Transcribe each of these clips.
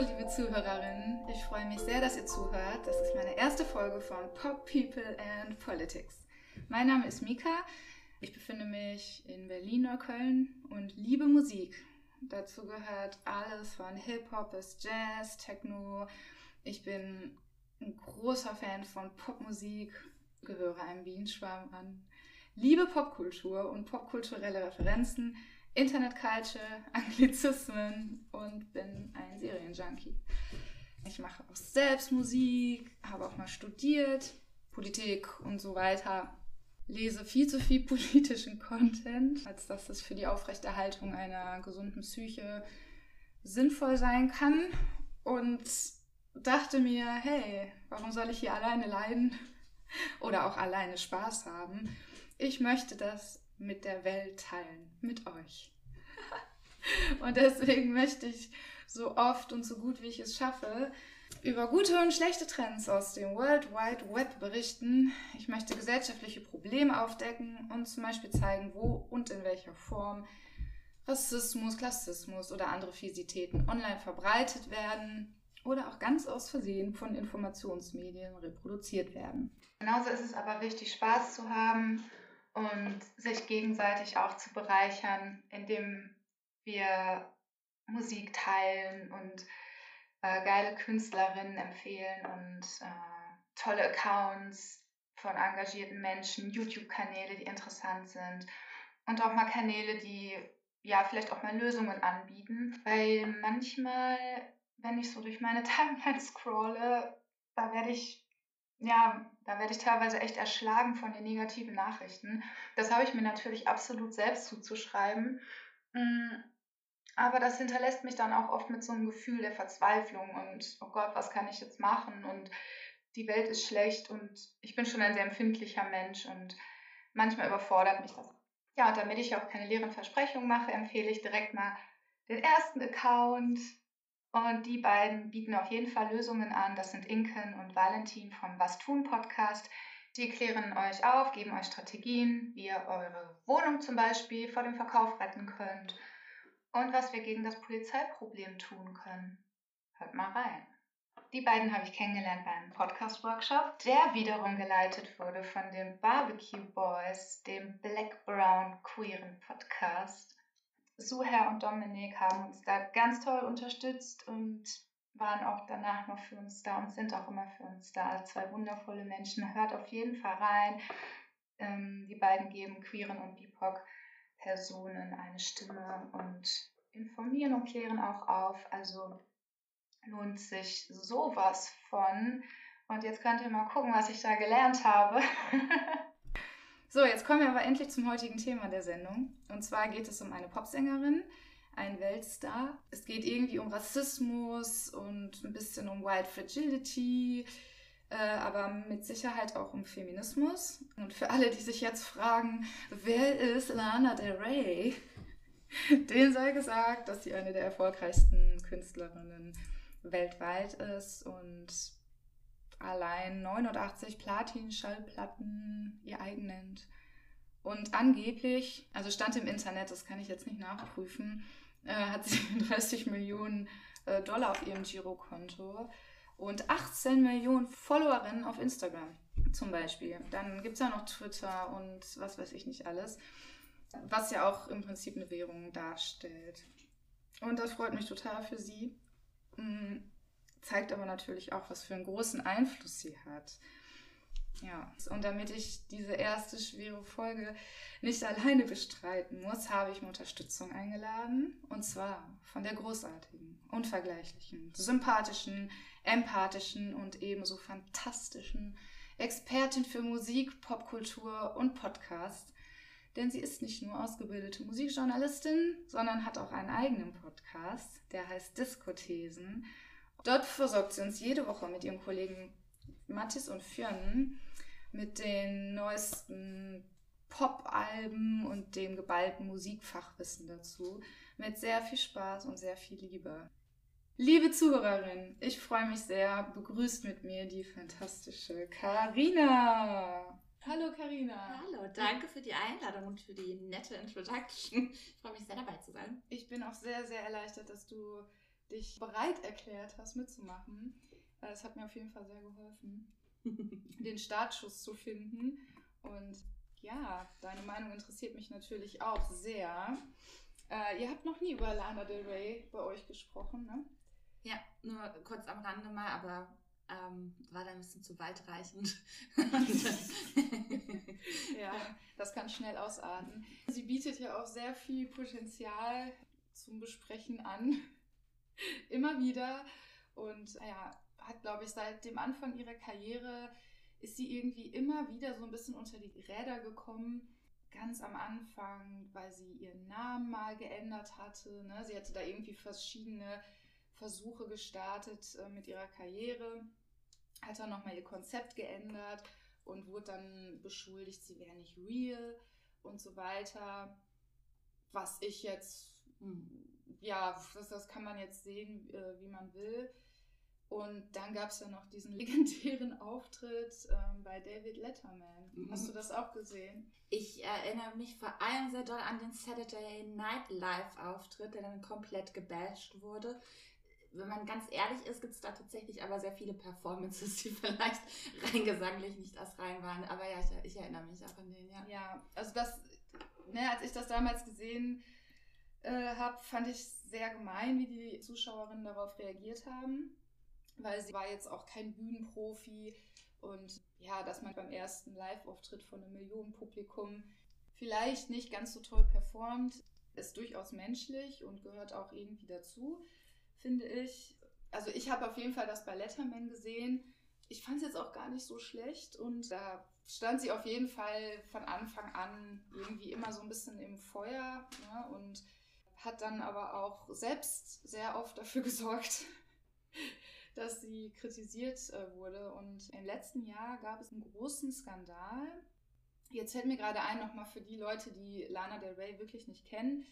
Liebe Zuhörerinnen. Ich freue mich sehr, dass ihr zuhört. Das ist meine erste Folge von Pop People and Politics. Mein Name ist Mika. Ich befinde mich in Berlin oder Köln und liebe Musik. Dazu gehört alles von Hip-Hop bis Jazz, Techno. Ich bin ein großer Fan von Popmusik, gehöre einem Bienenschwarm an, liebe Popkultur und popkulturelle Referenzen, Internetculture, Anglizismen und bin ein Serienjunkie. Ich mache auch selbst Musik, habe auch mal studiert, Politik und so weiter. Lese viel zu viel politischen Content, als dass es für die Aufrechterhaltung einer gesunden Psyche sinnvoll sein kann. Und dachte mir, hey, warum soll ich hier alleine leiden oder auch alleine Spaß haben? Ich möchte das mit der Welt teilen, mit euch. und deswegen möchte ich so oft und so gut wie ich es schaffe, über gute und schlechte Trends aus dem World Wide Web berichten. Ich möchte gesellschaftliche Probleme aufdecken und zum Beispiel zeigen, wo und in welcher Form Rassismus, Klassismus oder andere Fisitäten online verbreitet werden oder auch ganz aus Versehen von Informationsmedien reproduziert werden. Genauso ist es aber wichtig, Spaß zu haben und sich gegenseitig auch zu bereichern, indem wir Musik teilen und äh, geile Künstlerinnen empfehlen und äh, tolle Accounts von engagierten Menschen, YouTube-Kanäle, die interessant sind und auch mal Kanäle, die ja vielleicht auch mal Lösungen anbieten, weil manchmal, wenn ich so durch meine Timeline scrolle, da werde ich ja, da werde ich teilweise echt erschlagen von den negativen Nachrichten. Das habe ich mir natürlich absolut selbst zuzuschreiben. Mm, aber das hinterlässt mich dann auch oft mit so einem Gefühl der Verzweiflung und, oh Gott, was kann ich jetzt machen? Und die Welt ist schlecht und ich bin schon ein sehr empfindlicher Mensch und manchmal überfordert mich das. Ja, und damit ich auch keine leeren Versprechungen mache, empfehle ich direkt mal den ersten Account, und die beiden bieten auf jeden Fall Lösungen an. Das sind Inken und Valentin vom Was tun Podcast. Die klären euch auf, geben euch Strategien, wie ihr eure Wohnung zum Beispiel vor dem Verkauf retten könnt und was wir gegen das Polizeiproblem tun können. Hört mal rein. Die beiden habe ich kennengelernt beim Podcast-Workshop, der wiederum geleitet wurde von den Barbecue Boys, dem Black Brown queeren Podcast. Suher und Dominik haben uns da ganz toll unterstützt und waren auch danach noch für uns da und sind auch immer für uns da. Zwei wundervolle Menschen. Hört auf jeden Fall rein. Ähm, die beiden geben queeren und BIPOC-Personen eine Stimme und informieren und klären auch auf. Also lohnt sich sowas von. Und jetzt könnt ihr mal gucken, was ich da gelernt habe. So, jetzt kommen wir aber endlich zum heutigen Thema der Sendung. Und zwar geht es um eine Popsängerin, einen Weltstar. Es geht irgendwie um Rassismus und ein bisschen um White Fragility, äh, aber mit Sicherheit auch um Feminismus. Und für alle, die sich jetzt fragen, wer ist Lana Del Rey? Denen sei gesagt, dass sie eine der erfolgreichsten Künstlerinnen weltweit ist und allein 89 Platin-Schallplatten ihr eigen nennt. Und angeblich, also stand im Internet, das kann ich jetzt nicht nachprüfen, äh, hat sie 30 Millionen äh, Dollar auf ihrem Girokonto und 18 Millionen Followerinnen auf Instagram zum Beispiel. Dann gibt es ja noch Twitter und was weiß ich nicht alles, was ja auch im Prinzip eine Währung darstellt. Und das freut mich total für sie. Zeigt aber natürlich auch, was für einen großen Einfluss sie hat. Ja, und damit ich diese erste schwere Folge nicht alleine bestreiten muss, habe ich mir Unterstützung eingeladen. Und zwar von der großartigen, unvergleichlichen, sympathischen, empathischen und ebenso fantastischen Expertin für Musik, Popkultur und Podcast. Denn sie ist nicht nur ausgebildete Musikjournalistin, sondern hat auch einen eigenen Podcast, der heißt Diskothesen Dort versorgt sie uns jede Woche mit ihrem Kollegen Mathis und Fionn mit den neuesten Pop-Alben und dem geballten Musikfachwissen dazu. Mit sehr viel Spaß und sehr viel Liebe. Liebe Zuhörerin, ich freue mich sehr. Begrüßt mit mir die fantastische Karina. Hallo Karina. Hallo, danke für die Einladung und für die nette Introduction. Ich freue mich sehr dabei zu sein. Ich bin auch sehr, sehr erleichtert, dass du dich bereit erklärt hast, mitzumachen. Es hat mir auf jeden Fall sehr geholfen, den Startschuss zu finden. Und ja, deine Meinung interessiert mich natürlich auch sehr. Äh, ihr habt noch nie über Lana Del Rey bei euch gesprochen, ne? Ja, nur kurz am Rande mal, aber ähm, war da ein bisschen zu weitreichend. ja, das kann schnell ausarten. Sie bietet ja auch sehr viel Potenzial zum Besprechen an. Immer wieder. Und ja, hat, glaube ich, seit dem Anfang ihrer Karriere ist sie irgendwie immer wieder so ein bisschen unter die Räder gekommen. Ganz am Anfang, weil sie ihren Namen mal geändert hatte. Ne? Sie hatte da irgendwie verschiedene Versuche gestartet äh, mit ihrer Karriere, hat dann nochmal ihr Konzept geändert und wurde dann beschuldigt, sie wäre nicht real und so weiter. Was ich jetzt, hm, ja, das, das kann man jetzt sehen, äh, wie man will. Und dann gab es ja noch diesen legendären Auftritt ähm, bei David Letterman. Mhm. Hast du das auch gesehen? Ich erinnere mich vor allem sehr doll an den Saturday Night Live Auftritt, der dann komplett gebasht wurde. Wenn man ganz ehrlich ist, gibt es da tatsächlich aber sehr viele Performances, die vielleicht rein gesanglich nicht das rein waren. Aber ja, ich, ich erinnere mich auch an den, ja. Ja, also das, ne, als ich das damals gesehen äh, habe, fand ich sehr gemein, wie die Zuschauerinnen darauf reagiert haben weil sie war jetzt auch kein Bühnenprofi und ja, dass man beim ersten Live-Auftritt von einem Millionenpublikum vielleicht nicht ganz so toll performt, ist durchaus menschlich und gehört auch irgendwie dazu, finde ich. Also ich habe auf jeden Fall das bei Letterman gesehen. Ich fand es jetzt auch gar nicht so schlecht und da stand sie auf jeden Fall von Anfang an irgendwie immer so ein bisschen im Feuer ne, und hat dann aber auch selbst sehr oft dafür gesorgt, dass sie kritisiert äh, wurde. Und im letzten Jahr gab es einen großen Skandal. Jetzt fällt mir gerade ein, nochmal für die Leute, die Lana Del Rey wirklich nicht kennen.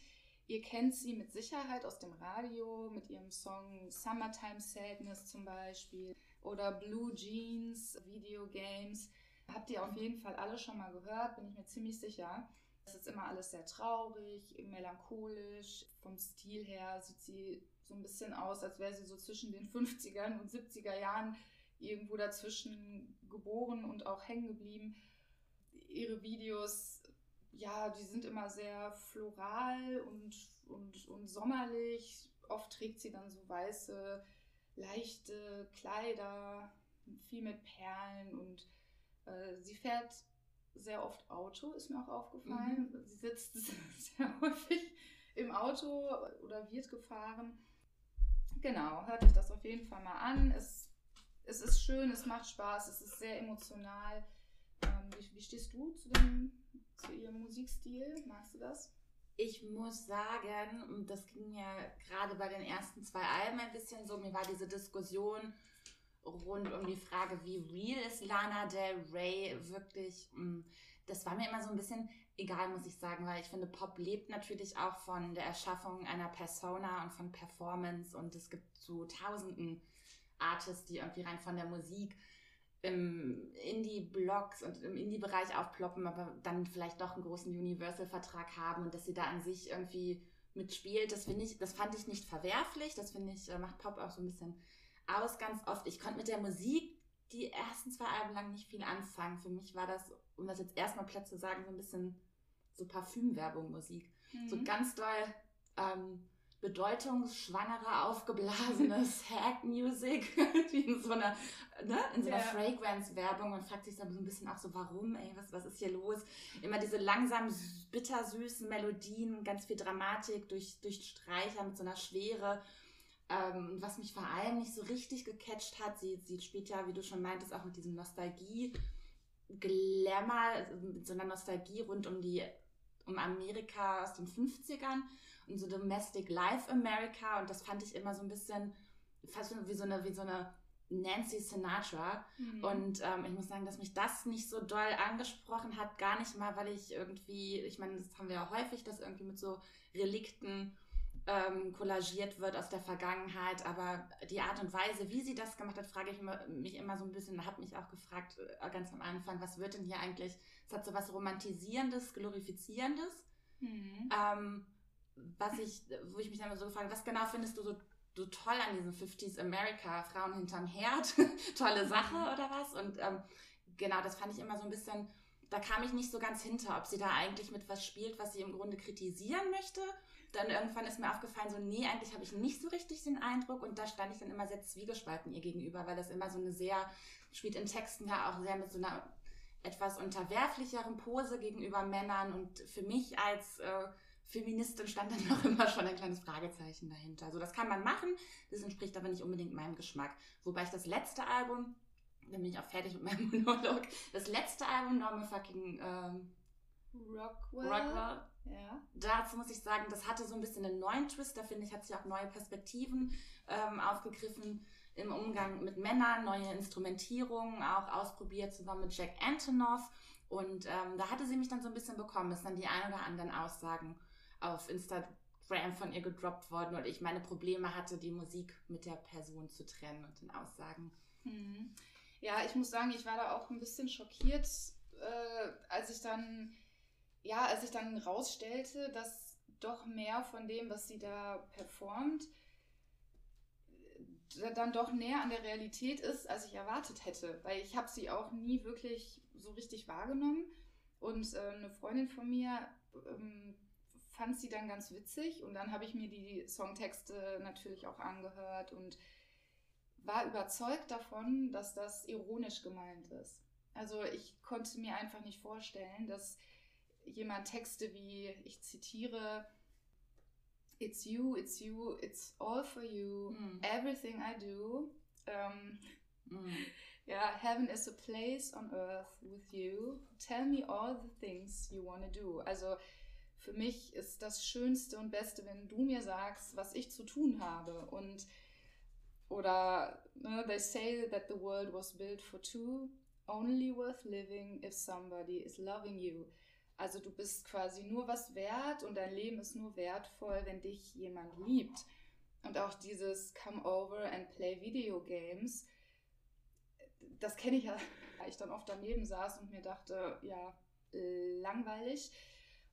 Ihr kennt sie mit Sicherheit aus dem Radio, mit ihrem Song Summertime Sadness zum Beispiel oder Blue Jeans, Videogames. Habt ihr auf jeden Fall alle schon mal gehört, bin ich mir ziemlich sicher. Es ist immer alles sehr traurig, melancholisch. Vom Stil her sieht sie so ein bisschen aus, als wäre sie so zwischen den 50ern und 70er Jahren irgendwo dazwischen geboren und auch hängen geblieben. Ihre Videos, ja, die sind immer sehr floral und, und, und sommerlich. Oft trägt sie dann so weiße, leichte Kleider, viel mit Perlen und äh, sie fährt sehr oft Auto, ist mir auch aufgefallen. Mhm. Sie sitzt sehr häufig im Auto oder wird gefahren. Genau, hört euch das auf jeden Fall mal an. Es, es ist schön, es macht Spaß, es ist sehr emotional. Ähm, wie, wie, stehst du zu, dem, zu ihrem Musikstil? Magst du das? Ich muss sagen, und das ging mir gerade bei den ersten zwei Alben ein bisschen so, mir war diese Diskussion rund um die Frage, wie real ist Lana Del Rey wirklich, mm, das war mir immer so ein bisschen egal, muss ich sagen, weil ich finde, Pop lebt natürlich auch von der Erschaffung einer Persona und von Performance und es gibt so tausenden Artists, die irgendwie rein von der Musik im Indie-Blogs und im Indie-Bereich aufploppen, aber dann vielleicht doch einen großen Universal-Vertrag haben und dass sie da an sich irgendwie mitspielt, das finde ich, das fand ich nicht verwerflich, das finde ich, äh, macht Pop auch so ein bisschen aus ganz oft. Ich konnte mit der Musik die ersten zwei Alben lang nicht viel anfangen. Für mich war das, um das jetzt erstmal platt zu sagen, so ein bisschen so Parfümwerbung Musik. Mhm. So ganz doll ähm, bedeutungsschwangere, aufgeblasene Sad-Music, wie in so einer, ne, in so einer yeah. Fragrance-Werbung. Man fragt sich dann so ein bisschen auch so, warum, ey, was, was ist hier los? Immer diese langsam bittersüßen Melodien, ganz viel Dramatik durch, durch Streicher mit so einer Schwere. Ähm, was mich vor allem nicht so richtig gecatcht hat, sie, sie spielt ja, wie du schon meintest, auch mit diesem Nostalgie- Glamour, mit so einer Nostalgie rund um die um Amerika aus den 50ern und so Domestic Life America und das fand ich immer so ein bisschen fast wie so eine, wie so eine Nancy Sinatra. Mhm. Und ähm, ich muss sagen, dass mich das nicht so doll angesprochen hat, gar nicht mal, weil ich irgendwie, ich meine, das haben wir ja häufig, dass irgendwie mit so Relikten ähm, kollagiert wird aus der Vergangenheit, aber die Art und Weise, wie sie das gemacht hat, frage ich mich immer so ein bisschen, habe mich auch gefragt, äh, ganz am Anfang, was wird denn hier eigentlich, es hat so was Romantisierendes, Glorifizierendes, mhm. ähm, was ich, wo ich mich dann immer so gefragt was genau findest du so so toll an diesem 50s America, Frauen hinterm Herd, tolle Sache mhm. oder was. Und ähm, genau, das fand ich immer so ein bisschen, da kam ich nicht so ganz hinter, ob sie da eigentlich mit was spielt, was sie im Grunde kritisieren möchte. Dann irgendwann ist mir aufgefallen, so, nee, eigentlich habe ich nicht so richtig den Eindruck. Und da stand ich dann immer sehr zwiegespalten ihr gegenüber, weil das immer so eine sehr, spielt in Texten ja auch sehr mit so einer etwas unterwerflicheren Pose gegenüber Männern. Und für mich als äh, Feministin stand dann auch immer schon ein kleines Fragezeichen dahinter. Also das kann man machen, das entspricht aber nicht unbedingt meinem Geschmack. Wobei ich das letzte Album, dann bin ich auch fertig mit meinem Monolog, das letzte Album, Normal Fucking ähm, Rockwell. Rockwell. Ja. Dazu muss ich sagen, das hatte so ein bisschen einen neuen Twist. Da finde ich, hat sich auch neue Perspektiven ähm, aufgegriffen im Umgang mit Männern, neue Instrumentierungen auch ausprobiert, zusammen mit Jack Antonoff. Und ähm, da hatte sie mich dann so ein bisschen bekommen, ist dann die ein oder anderen Aussagen auf Instagram von ihr gedroppt worden und ich meine Probleme hatte, die Musik mit der Person zu trennen und den Aussagen. Mhm. Ja, ich muss sagen, ich war da auch ein bisschen schockiert, äh, als ich dann, ja, als ich dann rausstellte, dass doch mehr von dem, was sie da performt, äh, dann doch näher an der Realität ist, als ich erwartet hätte. Weil ich habe sie auch nie wirklich so richtig wahrgenommen. Und äh, eine Freundin von mir ähm, fand sie dann ganz witzig und dann habe ich mir die Songtexte natürlich auch angehört und war überzeugt davon, dass das ironisch gemeint ist. Also ich konnte mir einfach nicht vorstellen, dass jemand Texte wie, ich zitiere, It's you, it's you, it's all for you, mm. everything I do. Um, mm. Ja, heaven is a place on earth with you. Tell me all the things you want to do. Also für mich ist das Schönste und Beste, wenn du mir sagst, was ich zu tun habe. Und oder ne, they say that the world was built for two, only worth living if somebody is loving you. Also du bist quasi nur was wert und dein Leben ist nur wertvoll, wenn dich jemand liebt. Und auch dieses Come over and play Video Games, das kenne ich ja, weil ich dann oft daneben saß und mir dachte, ja, langweilig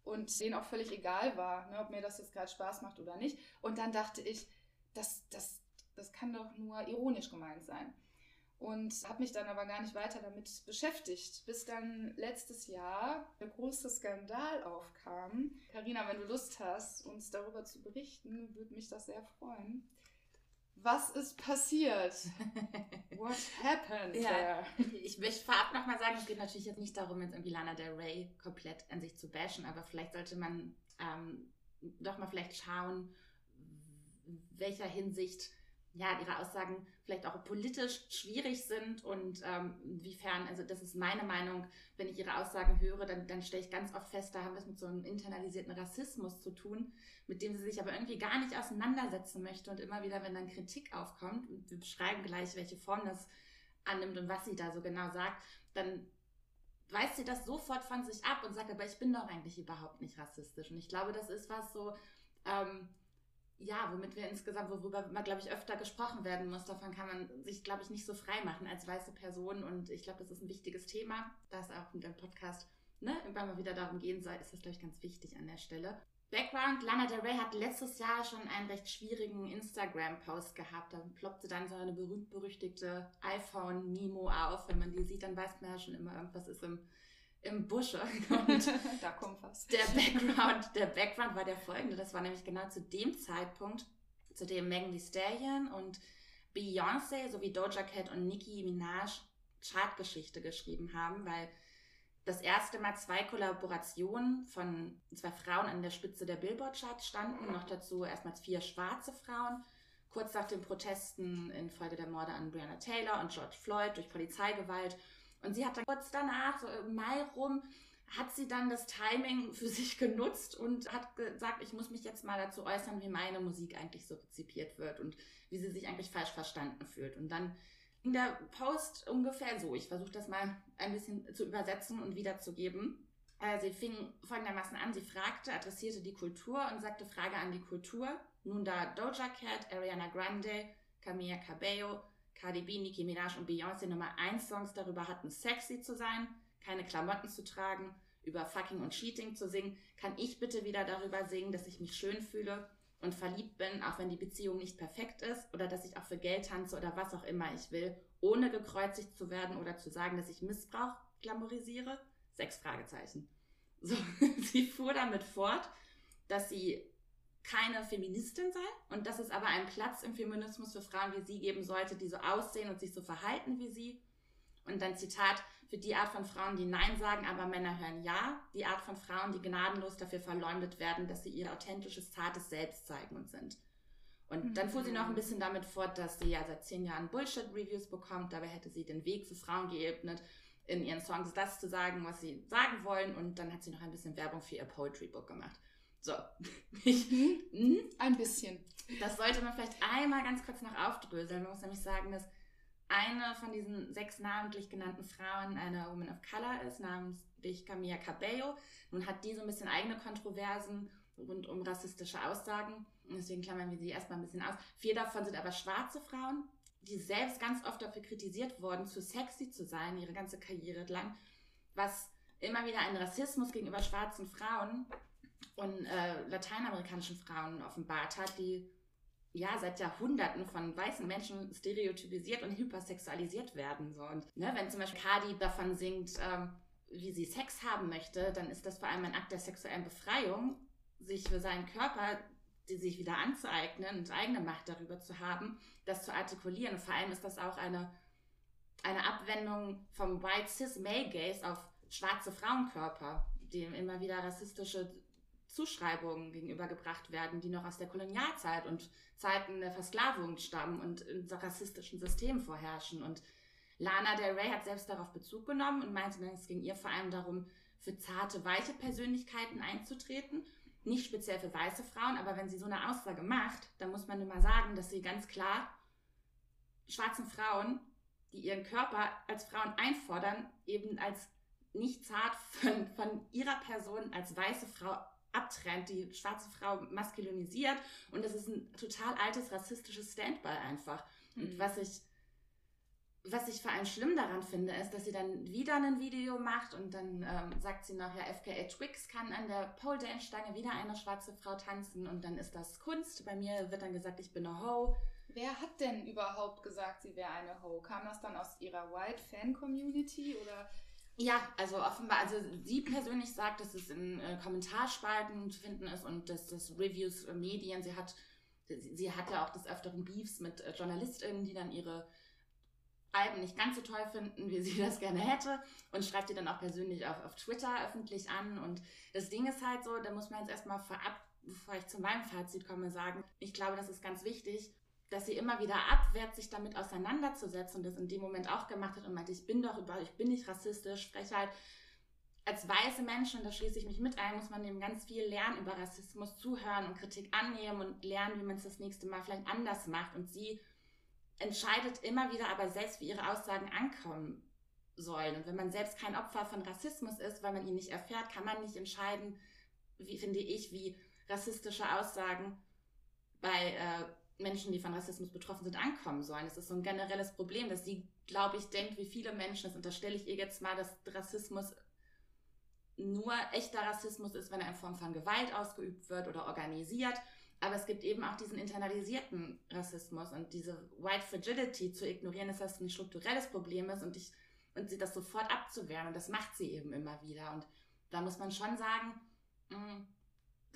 und denen auch völlig egal war, ne, ob mir das jetzt gerade Spaß macht oder nicht. Und dann dachte ich, das, das, das kann doch nur ironisch gemeint sein. Und habe mich dann aber gar nicht weiter damit beschäftigt, bis dann letztes Jahr der große Skandal aufkam. Karina, wenn du Lust hast, uns darüber zu berichten, würde mich das sehr freuen. Was ist passiert? What happened ja. there? Ich möchte vorab nochmal sagen, es geht natürlich jetzt nicht darum, jetzt irgendwie Lana Del Rey komplett an sich zu bashen, aber vielleicht sollte man ähm, doch mal vielleicht schauen, welcher Hinsicht ja, ihre Aussagen vielleicht auch politisch schwierig sind und ähm, inwiefern, also das ist meine Meinung, wenn ich ihre Aussagen höre, dann, dann stelle ich ganz oft fest, da haben wir es mit so einem internalisierten Rassismus zu tun, mit dem sie sich aber irgendwie gar nicht auseinandersetzen möchte und immer wieder, wenn dann Kritik aufkommt, und wir beschreiben gleich, welche Form das annimmt und was sie da so genau sagt, dann weist sie das sofort von sich ab und sagt, aber ich bin doch eigentlich überhaupt nicht rassistisch. Und ich glaube, das ist was so, ähm, ja, womit wir insgesamt, worüber man, glaube ich, öfter gesprochen werden muss. Davon kann man sich, glaube ich, nicht so frei machen als weiße Person. Und ich glaube, das ist ein wichtiges Thema. Da es auch mit dem Podcast ne, irgendwann mal wieder darum gehen soll, ist das, glaube ich, ganz wichtig an der Stelle. Background, Lana Del Rey hat letztes Jahr schon einen recht schwierigen Instagram-Post gehabt. Da ploppte dann so eine berühmt-berüchtigte iPhone-Mimo auf. Wenn man die sieht, dann weiß man ja schon immer, irgendwas ist im im Busche. Und da kommt was. Der Background, der Background war der folgende. Das war nämlich genau zu dem Zeitpunkt, zu dem Megan Thee Stallion und Beyoncé sowie Doja Cat und Nicki Minaj Chartgeschichte geschrieben haben, weil das erste Mal zwei Kollaborationen von zwei Frauen an der Spitze der Billboard-Charts standen, noch dazu erstmals vier schwarze Frauen. Kurz nach den Protesten infolge der Morde an Breonna Taylor und George Floyd durch Polizeigewalt und sie hat dann kurz danach, so im Mai rum, hat sie dann das Timing für sich genutzt und hat gesagt, ich muss mich jetzt mal dazu äußern, wie meine Musik eigentlich so rezipiert wird und wie sie sich eigentlich falsch verstanden fühlt. Und dann in der Post ungefähr so, ich versuche das mal ein bisschen zu übersetzen und wiederzugeben. Äh, sie fing folgendermaßen an, sie fragte, adressierte die Kultur und sagte Frage an die Kultur. Nun da Doja Cat, Ariana Grande, Camilla Cabello, Cardi B, Nicki Minaj und Beyoncé Nummer 1 Songs darüber hatten, sexy zu sein, keine Klamotten zu tragen, über Fucking und Cheating zu singen, kann ich bitte wieder darüber singen, dass ich mich schön fühle und verliebt bin, auch wenn die Beziehung nicht perfekt ist oder dass ich auch für Geld tanze oder was auch immer ich will, ohne gekreuzigt zu werden oder zu sagen, dass ich Missbrauch glamourisiere? Sechs Fragezeichen. So, sie fuhr damit fort, dass sie keine Feministin sei und dass es aber einen Platz im Feminismus für Frauen wie sie geben sollte, die so aussehen und sich so verhalten wie sie. Und dann Zitat, für die Art von Frauen, die Nein sagen, aber Männer hören Ja, die Art von Frauen, die gnadenlos dafür verleumdet werden, dass sie ihr authentisches, zartes Selbst zeigen und sind. Und mhm. dann fuhr sie noch ein bisschen damit fort, dass sie ja seit zehn Jahren Bullshit-Reviews bekommt. Dabei hätte sie den Weg für Frauen geebnet, in ihren Songs das zu sagen, was sie sagen wollen. Und dann hat sie noch ein bisschen Werbung für ihr Poetry-Book gemacht. So. Ich, mhm. mhm. Ein bisschen. Das sollte man vielleicht einmal ganz kurz noch aufdröseln. Man muss nämlich sagen, dass eine von diesen sechs namentlich genannten Frauen eine Woman of Color ist, namens Camilla Cabello. Nun hat die so ein bisschen eigene Kontroversen rund um rassistische Aussagen. Deswegen klammern wir sie erstmal ein bisschen aus. Vier davon sind aber schwarze Frauen, die selbst ganz oft dafür kritisiert wurden, zu sexy zu sein, ihre ganze Karriere lang, was immer wieder einen Rassismus gegenüber schwarzen Frauen und äh, lateinamerikanischen Frauen offenbart hat, die ja seit Jahrhunderten von weißen Menschen stereotypisiert und hypersexualisiert werden. So. Und ne, wenn zum Beispiel Cardi davon singt, ähm, wie sie Sex haben möchte, dann ist das vor allem ein Akt der sexuellen Befreiung, sich für seinen Körper die sich wieder anzueignen und eigene Macht darüber zu haben, das zu artikulieren. Und vor allem ist das auch eine, eine Abwendung vom White Cis Male Gaze auf schwarze Frauenkörper, dem immer wieder rassistische Zuschreibungen gegenübergebracht werden, die noch aus der Kolonialzeit und Zeiten der Versklavung stammen und in rassistischen Systemen vorherrschen. Und Lana Del Rey hat selbst darauf Bezug genommen und meinte, es ging ihr vor allem darum, für zarte, weiche Persönlichkeiten einzutreten. Nicht speziell für weiße Frauen, aber wenn sie so eine Aussage macht, dann muss man immer sagen, dass sie ganz klar schwarzen Frauen, die ihren Körper als Frauen einfordern, eben als nicht zart von, von ihrer Person als weiße Frau abtrennt, die schwarze Frau maskulinisiert und das ist ein total altes rassistisches Standby einfach. Mhm. Und was ich was ich vor allem schlimm daran finde, ist, dass sie dann wieder ein Video macht und dann ähm, sagt sie noch, ja, FKA Twix kann an der Pole Dance Stange wieder eine schwarze Frau tanzen und dann ist das Kunst. Bei mir wird dann gesagt, ich bin eine Ho. Wer hat denn überhaupt gesagt, sie wäre eine Ho? Kam das dann aus ihrer White Fan Community oder ja, also offenbar, also sie persönlich sagt, dass es in äh, Kommentarspalten zu finden ist und dass das Reviews äh, Medien, sie hat, sie, sie hat ja auch des Öfteren Beefs mit äh, JournalistInnen, die dann ihre Alben nicht ganz so toll finden, wie sie das gerne hätte und schreibt die dann auch persönlich auf, auf Twitter öffentlich an. Und das Ding ist halt so, da muss man jetzt erstmal vorab, bevor ich zu meinem Fazit komme, sagen, ich glaube, das ist ganz wichtig, dass sie immer wieder abwehrt, sich damit auseinanderzusetzen und das in dem Moment auch gemacht hat und meinte, ich bin doch über, ich bin nicht rassistisch, spreche halt als weiße Menschen, und da schließe ich mich mit ein, muss man eben ganz viel lernen über Rassismus, zuhören und Kritik annehmen und lernen, wie man es das nächste Mal vielleicht anders macht. Und sie entscheidet immer wieder aber selbst, wie ihre Aussagen ankommen sollen. Und wenn man selbst kein Opfer von Rassismus ist, weil man ihn nicht erfährt, kann man nicht entscheiden, wie finde ich, wie rassistische Aussagen bei äh, Menschen, die von Rassismus betroffen sind, ankommen sollen. Das ist so ein generelles Problem, dass sie, glaube ich, denkt, wie viele Menschen, das unterstelle ich ihr jetzt mal, dass Rassismus nur echter Rassismus ist, wenn er in Form von Gewalt ausgeübt wird oder organisiert. Aber es gibt eben auch diesen internalisierten Rassismus und diese White Fragility zu ignorieren, dass das ein strukturelles Problem ist und ich und sie das sofort abzuwehren. Und das macht sie eben immer wieder. Und da muss man schon sagen, mh, mm,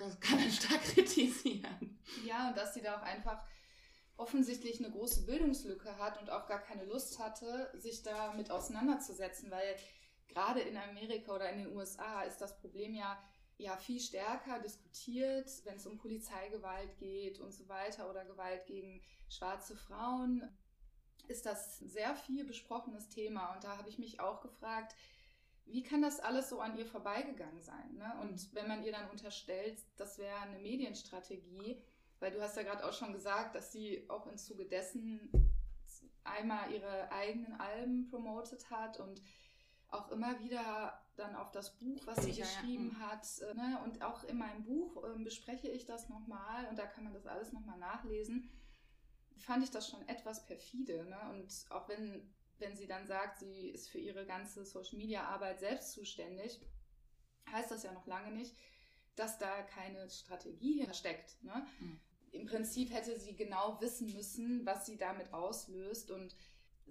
das kann man stark kritisieren. Ja, und dass sie da auch einfach offensichtlich eine große Bildungslücke hat und auch gar keine Lust hatte, sich damit auseinanderzusetzen, weil gerade in Amerika oder in den USA ist das Problem ja, ja viel stärker diskutiert, wenn es um Polizeigewalt geht und so weiter oder Gewalt gegen schwarze Frauen, ist das sehr viel besprochenes Thema. Und da habe ich mich auch gefragt, wie kann das alles so an ihr vorbeigegangen sein? Ne? Und wenn man ihr dann unterstellt, das wäre eine Medienstrategie, weil du hast ja gerade auch schon gesagt, dass sie auch im Zuge dessen einmal ihre eigenen Alben promotet hat und auch immer wieder dann auf das Buch, was sie geschrieben ja. hat. Äh, ne? Und auch in meinem Buch äh, bespreche ich das nochmal und da kann man das alles nochmal nachlesen. Fand ich das schon etwas perfide. Ne? Und auch wenn wenn sie dann sagt, sie ist für ihre ganze Social-Media-Arbeit selbst zuständig, heißt das ja noch lange nicht, dass da keine Strategie hintersteckt. Ne? Mhm. im Prinzip hätte sie genau wissen müssen, was sie damit auslöst und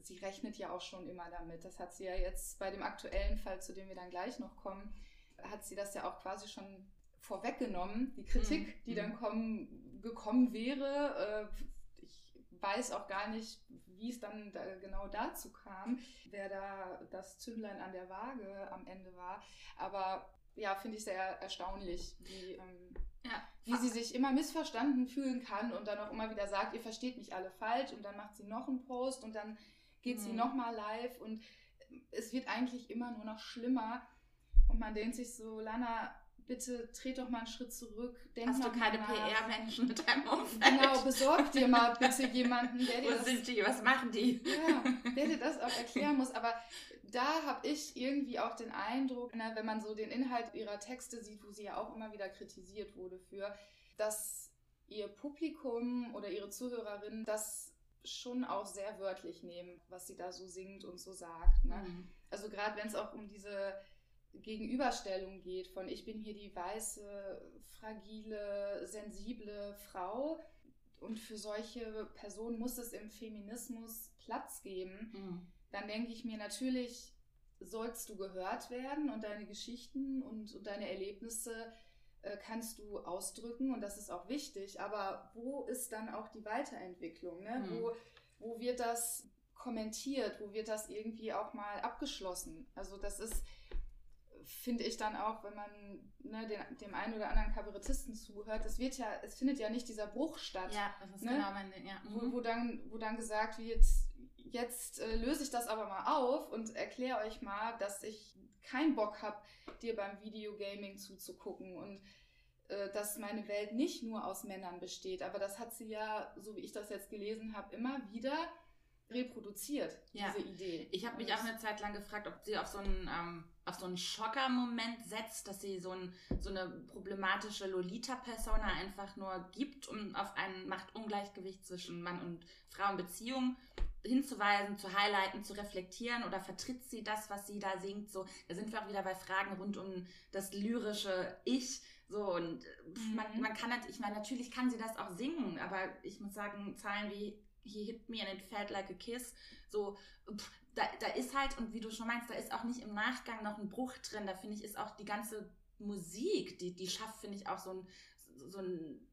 sie rechnet ja auch schon immer damit. Das hat sie ja jetzt bei dem aktuellen Fall, zu dem wir dann gleich noch kommen, hat sie das ja auch quasi schon vorweggenommen, die Kritik, mhm. die dann mhm. kommen, gekommen wäre. Äh, weiß auch gar nicht, wie es dann da genau dazu kam, wer da das Zündlein an der Waage am Ende war. Aber ja, finde ich sehr erstaunlich, wie, ähm, ja. wie sie sich immer missverstanden fühlen kann und dann auch immer wieder sagt, ihr versteht mich alle falsch und dann macht sie noch einen Post und dann geht mhm. sie nochmal live und es wird eigentlich immer nur noch schlimmer und man denkt sich so, Lana, bitte tret doch mal einen Schritt zurück. Denk Hast du keine PR-Menschen mit deinem Umfeld? Genau, besorg dir mal bitte jemanden, der dir Wo das, sind die? Was machen die? Ja, der dir das auch erklären muss. Aber da habe ich irgendwie auch den Eindruck, ne, wenn man so den Inhalt ihrer Texte sieht, wo sie ja auch immer wieder kritisiert wurde für, dass ihr Publikum oder ihre Zuhörerinnen das schon auch sehr wörtlich nehmen, was sie da so singt und so sagt. Ne? Mhm. Also gerade wenn es auch um diese Gegenüberstellung geht von ich bin hier die weiße, fragile, sensible Frau und für solche Personen muss es im Feminismus Platz geben, mhm. dann denke ich mir natürlich, sollst du gehört werden und deine Geschichten und, und deine Erlebnisse äh, kannst du ausdrücken und das ist auch wichtig, aber wo ist dann auch die Weiterentwicklung? Ne? Mhm. Wo, wo wird das kommentiert? Wo wird das irgendwie auch mal abgeschlossen? Also das ist finde ich dann auch, wenn man ne, den, dem einen oder anderen Kabarettisten zuhört, es wird ja, es findet ja nicht dieser Bruch statt. Ja, das ist ne? genau mein Ding, ja. Mhm. Wo, wo, dann, wo dann gesagt wird, jetzt äh, löse ich das aber mal auf und erkläre euch mal, dass ich keinen Bock habe, dir beim Videogaming zuzugucken und äh, dass meine Welt nicht nur aus Männern besteht. Aber das hat sie ja, so wie ich das jetzt gelesen habe, immer wieder reproduziert, ja. diese Idee. Ich habe mich auch eine Zeit lang gefragt, ob sie auf so einen, ähm, auf so einen Schocker-Moment setzt, dass sie so, ein, so eine problematische Lolita-Persona einfach nur gibt, um auf ein Machtungleichgewicht zwischen Mann und Frau in Beziehung hinzuweisen, zu highlighten, zu reflektieren oder vertritt sie das, was sie da singt? So, da sind wir auch wieder bei Fragen rund um das lyrische Ich. So, und mhm. man, man kann, ich meine, natürlich kann sie das auch singen, aber ich muss sagen, Zahlen wie he hit me and it felt like a kiss. So, pff, da, da ist halt, und wie du schon meinst, da ist auch nicht im Nachgang noch ein Bruch drin. Da finde ich, ist auch die ganze Musik, die, die schafft, finde ich, auch so ein, so ein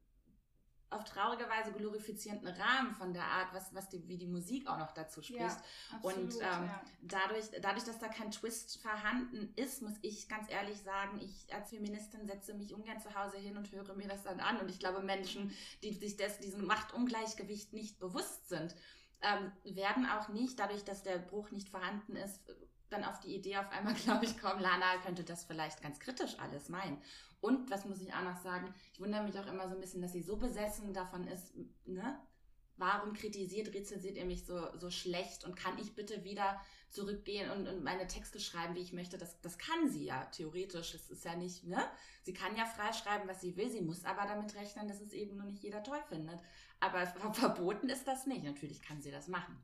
auf traurige Weise glorifizierenden Rahmen von der Art, was, was die, wie die Musik auch noch dazu spricht. Ja, und ähm, ja. dadurch, dadurch, dass da kein Twist vorhanden ist, muss ich ganz ehrlich sagen, ich als Feministin setze mich ungern zu Hause hin und höre mir das dann an. Und ich glaube, Menschen, die sich des, diesem Machtungleichgewicht nicht bewusst sind, ähm, werden auch nicht, dadurch, dass der Bruch nicht vorhanden ist, dann auf die Idee auf einmal, glaube ich, kommen, Lana könnte das vielleicht ganz kritisch alles meinen. Und was muss ich auch noch sagen, ich wundere mich auch immer so ein bisschen, dass sie so besessen davon ist, ne? Warum kritisiert, rezensiert ihr mich so, so schlecht und kann ich bitte wieder zurückgehen und, und meine Texte schreiben, wie ich möchte? Das, das kann sie ja theoretisch. Es ist ja nicht, ne? Sie kann ja frei schreiben, was sie will. Sie muss aber damit rechnen, dass es eben nur nicht jeder toll findet. Aber verboten ist das nicht. Natürlich kann sie das machen.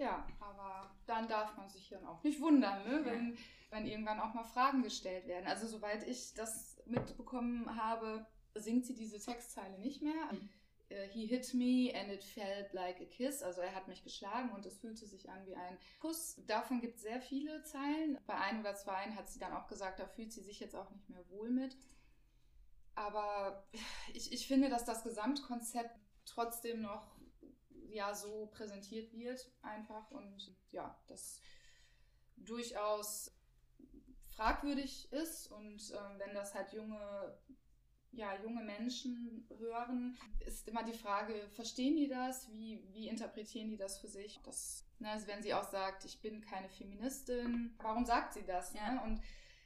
Ja, aber dann darf man sich dann auch nicht wundern, ne? wenn, wenn irgendwann auch mal Fragen gestellt werden. Also soweit ich das mitbekommen habe, singt sie diese Textzeile nicht mehr. Mhm. Äh, he hit me and it felt like a kiss. Also er hat mich geschlagen und es fühlte sich an wie ein Kuss. Davon gibt es sehr viele Zeilen. Bei ein oder zwei hat sie dann auch gesagt, da fühlt sie sich jetzt auch nicht mehr wohl mit. Aber ich, ich finde, dass das Gesamtkonzept trotzdem noch ja so präsentiert wird einfach und ja, das durchaus fragwürdig ist und ähm, wenn das halt junge ja, junge Menschen hören, ist immer die Frage, verstehen die das? Wie, wie interpretieren die das für sich? Das, ne, also wenn sie auch sagt, ich bin keine Feministin, warum sagt sie das? Ja. Ne? Und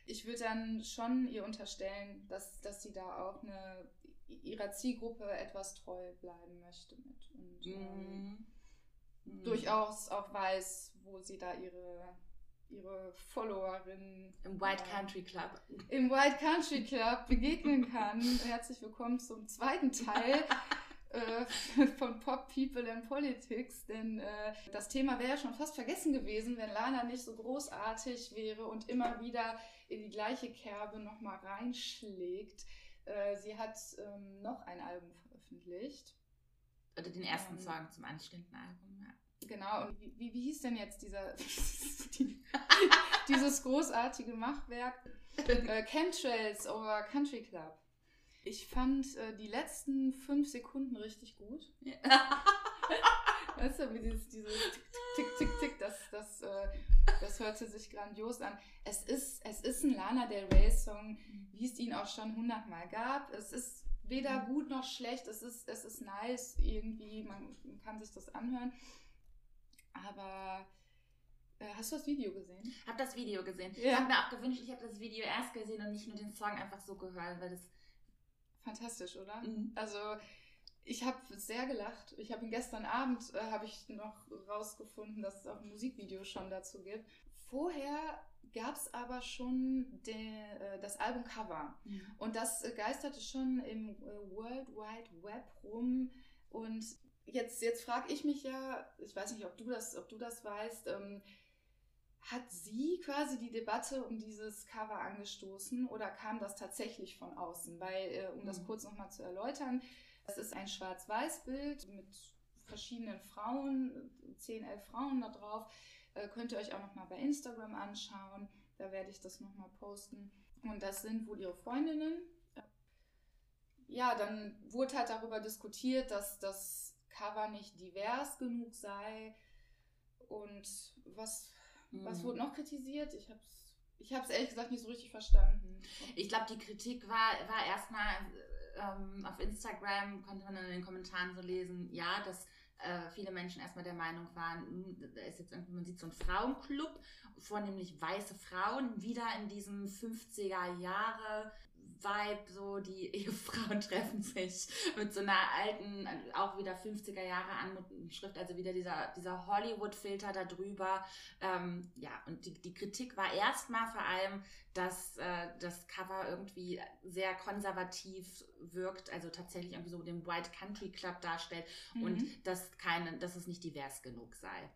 ich würde dann schon ihr unterstellen, dass, dass sie da auch eine ihrer Zielgruppe etwas treu bleiben möchte mit und ähm, mm. durchaus auch weiß, wo sie da ihre ihre Followerinnen im White äh, Country Club im White Country Club begegnen kann. Herzlich willkommen zum zweiten Teil äh, von Pop People and Politics, denn äh, das Thema wäre ja schon fast vergessen gewesen, wenn Lana nicht so großartig wäre und immer wieder in die gleiche Kerbe nochmal reinschlägt Äh, sie hat ähm, noch ein Album veröffentlicht. Oder den ersten ähm, Song zum anstehenden Album. Genau, und wie, wie, wie hieß denn jetzt dieser, dieses großartige Machwerk? Äh, Chemtrails over Country Club. Ich fand äh, die letzten fünf Sekunden richtig gut. Ja. weißt du, wie dieses, dieses Tick, Tick, Tick, Tick, das, das, äh, das hörte sich grandios an. Es ist, es ist ein Lana Del Rey Song, wie es ihn auch schon hundertmal gab. Es ist weder mhm. gut noch schlecht. Es ist, es ist nice irgendwie. Man kann sich das anhören. Aber äh, hast du das Video gesehen? Habe das Video gesehen. Ja. Ich habe mir auch gewünscht, ich habe das Video erst gesehen und nicht nur den Song einfach so gehört, weil das. Fantastisch, oder? Mhm. Also, ich habe sehr gelacht. Ich habe ihn gestern Abend, äh, habe ich noch rausgefunden, dass es auch ein Musikvideo schon dazu gibt. Vorher gab es aber schon de, äh, das Albumcover. Mhm. Und das geisterte schon im äh, World Wide Web rum. Und jetzt, jetzt frage ich mich ja, ich weiß nicht, ob du das, ob du das weißt, ähm, hat sie quasi die Debatte um dieses Cover angestoßen oder kam das tatsächlich von außen? Weil, äh, um mhm. das kurz nochmal zu erläutern, es ist ein Schwarz-Weiß-Bild mit verschiedenen Frauen, 10, 11 Frauen da drauf. Äh, könnt ihr euch auch nochmal bei Instagram anschauen. Da werde ich das nochmal posten. Und das sind wohl ihre Freundinnen. Ja, dann wurde halt darüber diskutiert, dass das Cover nicht divers genug sei. Und was, mhm. was wurde noch kritisiert? Ich habe es ich hab's ehrlich gesagt nicht so richtig verstanden. Ich glaube, die Kritik war, war erstmal ähm, auf Instagram, konnte man in den Kommentaren so lesen, ja, dass äh, viele Menschen erstmal der Meinung waren, hm, da ist jetzt irgendwie, man sieht so einen Frauenclub, vornehmlich weiße Frauen, wieder in diesem 50er Jahre Vibe, so die Ehefrauen treffen sich mit so einer alten, auch wieder 50er Jahre Anschrift, also wieder dieser, dieser Hollywood-Filter da drüber. Ähm, ja, und die, die Kritik war erstmal vor allem, dass äh, das Cover irgendwie sehr konservativ wirkt, also tatsächlich irgendwie so den White Country Club darstellt mhm. und dass, keine, dass es nicht divers genug sei.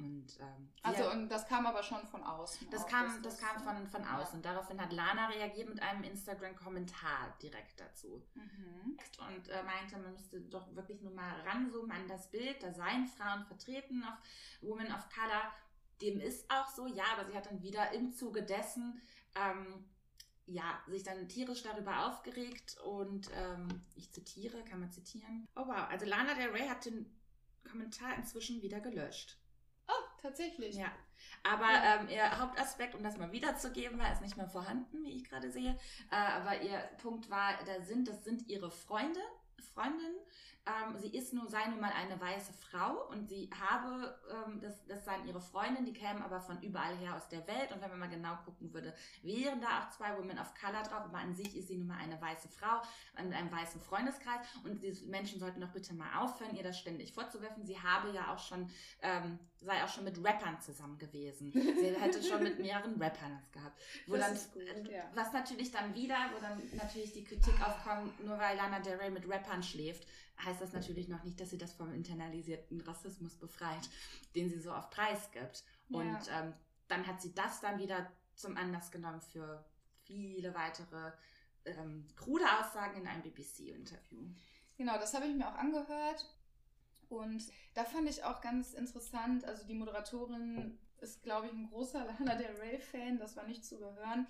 Und, ähm, also und das kam aber schon von außen. Das kam, das, das kam von, von außen. Ja. Daraufhin hat Lana reagiert mit einem Instagram-Kommentar direkt dazu. Mhm. Und äh, meinte, man müsste doch wirklich nur mal ranzoomen an das Bild. Da seien Frauen vertreten auf Women of Color. Dem ist auch so, ja, aber sie hat dann wieder im Zuge dessen ähm, ja, sich dann tierisch darüber aufgeregt und ähm, ich zitiere, kann man zitieren. Oh wow, also Lana Del Rey hat den Kommentar inzwischen wieder gelöscht. Tatsächlich. Ja. Aber ja. Ähm, ihr Hauptaspekt, um das mal wiederzugeben, war, ist nicht mehr vorhanden, wie ich gerade sehe. Äh, aber ihr Punkt war, da sind, das sind ihre Freunde, Freundinnen, ähm, sie ist nun, sei nun mal eine weiße Frau und sie habe, ähm, das, das seien ihre Freundinnen, die kämen aber von überall her aus der Welt. Und wenn man mal genau gucken würde, wären da auch zwei Women of Color drauf, aber an sich ist sie nun mal eine weiße Frau in einem weißen Freundeskreis. Und diese Menschen sollten doch bitte mal aufhören, ihr das ständig vorzuwerfen. Sie habe ja auch schon, ähm, sei auch schon mit Rappern zusammen gewesen. Sie hätte schon mit mehreren Rappern das gehabt. Wo das dann, gut, ja. Was natürlich dann wieder, wo dann natürlich die Kritik aufkommt, nur weil Lana Del Rey mit Rappern schläft, heißt das natürlich noch nicht, dass sie das vom internalisierten Rassismus befreit, den sie so oft preisgibt. Ja. Und ähm, dann hat sie das dann wieder zum Anlass genommen für viele weitere ähm, krude Aussagen in einem BBC-Interview. Genau, das habe ich mir auch angehört. Und da fand ich auch ganz interessant, also die Moderatorin ist, glaube ich, ein großer Lana Del Rey-Fan, das war nicht zu überhören.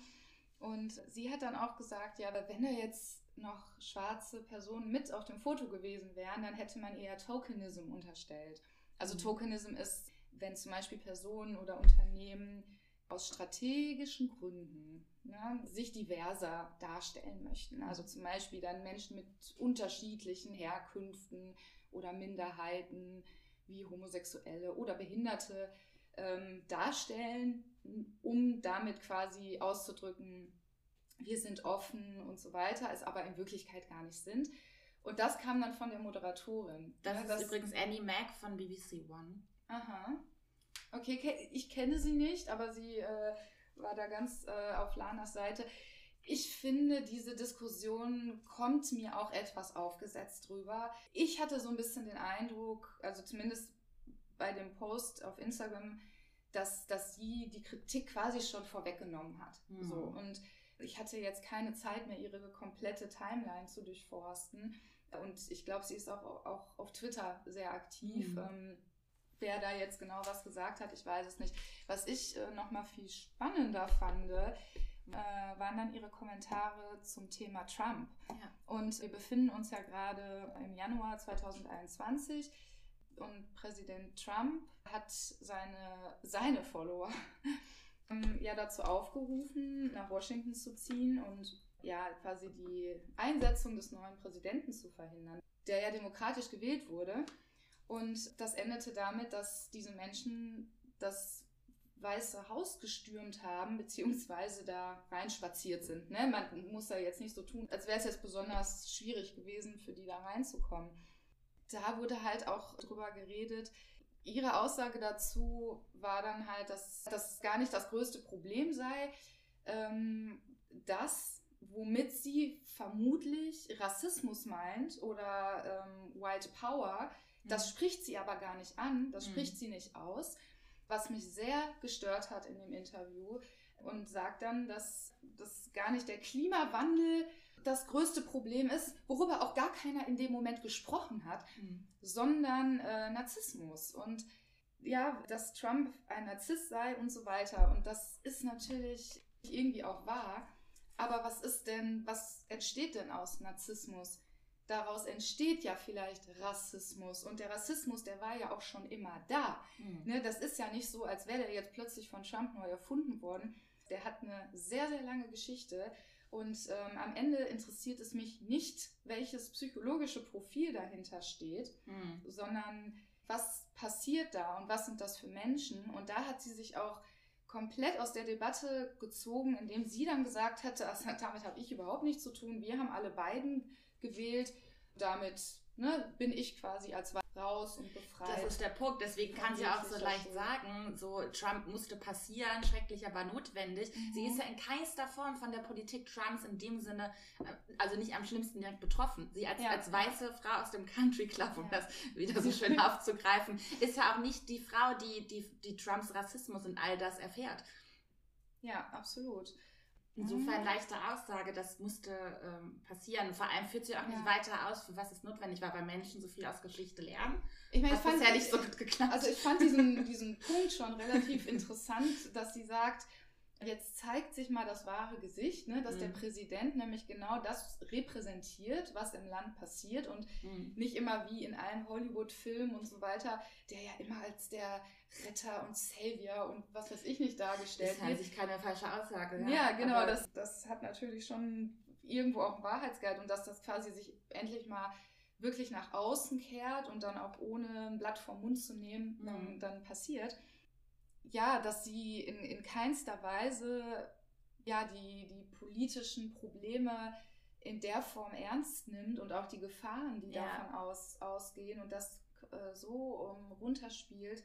Und sie hat dann auch gesagt, ja, wenn er jetzt noch schwarze Personen mit auf dem Foto gewesen wären, dann hätte man eher Tokenism unterstellt. Also mhm. Tokenism ist, wenn zum Beispiel Personen oder Unternehmen aus strategischen Gründen ne, sich diverser darstellen möchten. Also zum Beispiel dann Menschen mit unterschiedlichen Herkünften oder Minderheiten wie Homosexuelle oder Behinderte ähm, darstellen, um damit quasi auszudrücken, wir sind offen und so weiter, es aber in Wirklichkeit gar nicht sind. Und das kam dann von der Moderatorin. Das ja, ist das übrigens Annie Mac von BBC One. Aha. Okay, ich kenne sie nicht, aber sie äh, war da ganz äh, auf Lanas Seite. Ich finde, diese Diskussion kommt mir auch etwas aufgesetzt drüber. Ich hatte so ein bisschen den Eindruck, also zumindest bei dem Post auf Instagram, dass, dass sie die Kritik quasi schon vorweggenommen hat. Mhm. So, und Ich hatte jetzt keine Zeit mehr, ihre komplette Timeline zu durchforsten. Und ich glaube, sie ist auch, auch auf Twitter sehr aktiv. Mhm. Ähm, wer da jetzt genau was gesagt hat, ich weiß es nicht. Was ich äh, noch mal viel spannender fand, äh, waren dann ihre Kommentare zum Thema Trump. Ja. Und wir befinden uns ja gerade im Januar 2021 und Präsident Trump hat seine, seine Follower ja dazu aufgerufen, nach Washington zu ziehen und ja quasi die Einsetzung des neuen Präsidenten zu verhindern, der ja demokratisch gewählt wurde. Und das endete damit, dass diese Menschen das Weiße Haus gestürmt haben, beziehungsweise da reinspaziert sind. Ne? Man muss ja jetzt nicht so tun, als wäre es jetzt besonders schwierig gewesen, für die da reinzukommen. Da wurde halt auch drüber geredet. Ihre Aussage dazu war dann halt, dass das gar nicht das größte Problem sei, ähm, dass womit sie vermutlich Rassismus meint oder ähm, White Power, das mhm. spricht sie aber gar nicht an, das mhm. spricht sie nicht aus, was mich sehr gestört hat in dem Interview und sagt dann, dass das gar nicht der Klimawandel das größte Problem ist, worüber auch gar keiner in dem Moment gesprochen hat, mhm. sondern äh, Narzissmus und ja, dass Trump ein Narzisst sei und so weiter. Und das ist natürlich irgendwie auch wahr. Aber was ist denn, was entsteht denn aus Narzissmus? daraus entsteht ja vielleicht Rassismus. Und der Rassismus, der war ja auch schon immer da. Mhm. Ne, das ist ja nicht so, als wäre der jetzt plötzlich von Trump neu erfunden worden. Der hat eine sehr, sehr lange Geschichte. Und ähm, am Ende interessiert es mich nicht, welches psychologische Profil dahinter steht, mhm. sondern was passiert da und was sind das für Menschen. Und da hat sie sich auch komplett aus der Debatte gezogen, indem sie dann gesagt hätte, also damit habe ich überhaupt nichts zu tun. Wir haben alle beiden gewählt. Damit ne, bin ich quasi als raus und befreit. Das ist der Punkt. Deswegen kann sie auch so leicht so. sagen, so Trump musste passieren, schrecklich, aber notwendig. Mhm. Sie ist ja in keinster Form von der Politik Trumps in dem Sinne, äh, also nicht am schlimmsten direkt betroffen. Sie als, ja. als weiße Frau aus dem Country Club, um ja. das wieder so schön aufzugreifen, ist ja auch nicht die Frau, die, die, die Trumps Rassismus und all das erfährt. Ja, absolut. Insofern mhm. leichte Aussage, das musste ähm, passieren. Vor allem führt sie auch nicht ja. weiter aus, für was es notwendig war, weil Menschen so viel aus Geschichte lernen. Ich meine, ich fand ja nicht so gut geklappt. Also ich fand diesen, diesen Punkt schon relativ interessant, dass sie sagt, Jetzt zeigt sich mal das wahre Gesicht, ne, dass mhm. der Präsident nämlich genau das repräsentiert, was im Land passiert und mhm. nicht immer wie in allen Hollywood-Filmen und so weiter, der ja immer als der Retter und Savior und was weiß ich nicht dargestellt wird. Das ist sich keine falsche Aussage. Ja, ja genau, das, das hat natürlich schon irgendwo auch einen Wahrheitsgehalt und dass das quasi sich endlich mal wirklich nach außen kehrt und dann auch ohne ein Blatt vom Mund zu nehmen, mhm. dann, dann passiert ja, dass sie in, in keinster Weise ja, die, die politischen Probleme in der Form ernst nimmt und auch die Gefahren, die ja. davon aus, ausgehen und das äh, so um, runterspielt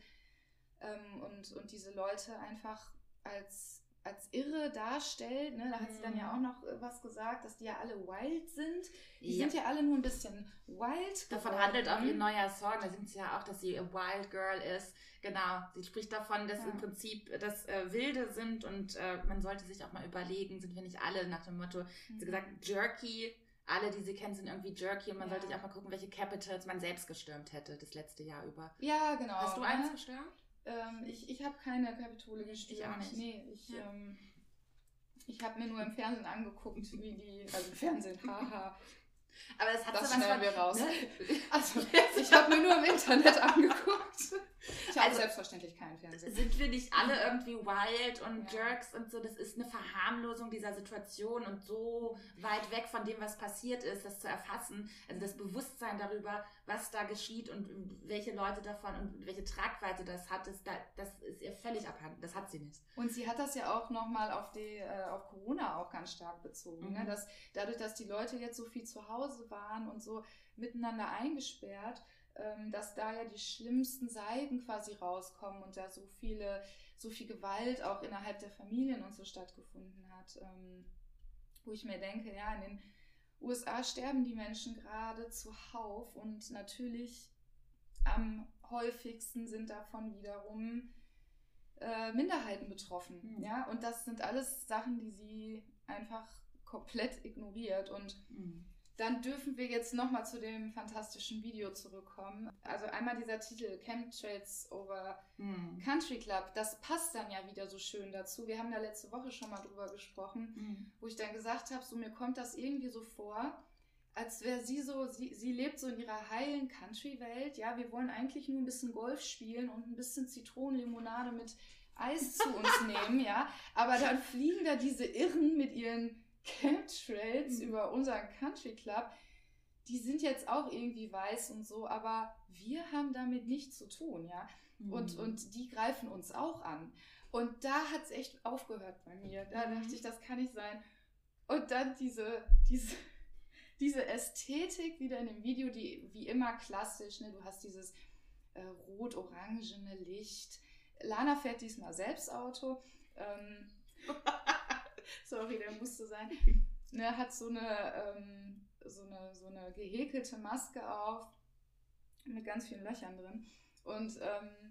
ähm, und, und diese Leute einfach als als irre darstellt. Ne? Da hat sie dann ja mhm. auch noch äh, was gesagt, dass die ja alle wild sind. Die ja. sind ja alle nur ein bisschen wild. Davon geworden. handelt auch ihr neuer Song. Da singt sie ja auch, dass sie a wild girl ist. Genau. Sie spricht davon, dass ja. im Prinzip das äh, Wilde sind und äh, man sollte sich auch mal überlegen, sind wir nicht alle nach dem Motto, mhm. sie gesagt, Jerky. Alle, die sie kennen, sind irgendwie jerky und man ja. sollte sich auch mal gucken, welche Capitals man selbst gestürmt hätte das letzte Jahr über. Ja, genau. Hast du eins gestürmt? Ähm, ich ich habe keine Kapitole gespielt. Ich auch nicht. Nee, ich, ja. ähm, ich habe mir nur im Fernsehen angeguckt, wie die, also im Fernsehen, haha. Aber das hat das schneiden wir raus. Ne? Also, ich habe mir nur im Internet angeguckt. Ich habe also, selbstverständlich keinen Fernsehen. Sind wir nicht alle irgendwie wild und ja. Jerks und so? Das ist eine Verharmlosung dieser Situation und so weit weg von dem, was passiert ist, das zu erfassen. Also das Bewusstsein darüber, was da geschieht und welche Leute davon und welche Tragweite das hat, ist, da, das ist ihr völlig abhanden. Das hat sie nicht. Und sie hat das ja auch nochmal auf, die, äh, auf Corona auch ganz stark bezogen. Ne? Mhm. Ne? Dass, dadurch, dass die Leute jetzt so viel zu Hause waren und so miteinander eingesperrt, dass da ja die schlimmsten Seiten quasi rauskommen und da so viele, so viel Gewalt auch innerhalb der Familien und so stattgefunden hat. Ähm, wo ich mir denke, ja, in den USA sterben die Menschen gerade zuhauf und natürlich am häufigsten sind davon wiederum äh, Minderheiten betroffen. Mhm. Ja, und das sind alles Sachen, die sie einfach komplett ignoriert. Und Mhm. Dann dürfen wir jetzt nochmal zu dem fantastischen Video zurückkommen. Also einmal dieser Titel Chemtrails over Mhm. Country Club, das passt dann ja wieder so schön dazu. Wir haben da letzte Woche schon mal drüber gesprochen, Mhm. wo ich dann gesagt habe, so mir kommt das irgendwie so vor, als wäre sie so, sie, sie lebt so in ihrer heilen Country-Welt. Ja, wir wollen eigentlich nur ein bisschen Golf spielen und ein bisschen Zitronenlimonade mit Eis zu uns nehmen, ja. Aber dann fliegen da diese Irren mit ihren Chemtrails Mhm. über unseren Country Club. Die sind jetzt auch irgendwie weiß und so, aber wir haben damit nichts zu tun, ja. Und, Mhm. und die greifen uns auch an. Und da hat es echt aufgehört bei mir. Da Mhm. dachte ich, das kann nicht sein. Und dann diese, diese, diese Ästhetik wieder in dem Video, die wie immer klassisch, ne? du hast dieses äh, rot-orangene Licht. Lana fährt diesmal selbst Auto. Ähm, sorry, der musste sein. Ne, hat so eine, ähm, so, eine, so eine gehäkelte Maske auf mit ganz vielen Löchern drin. Und ähm,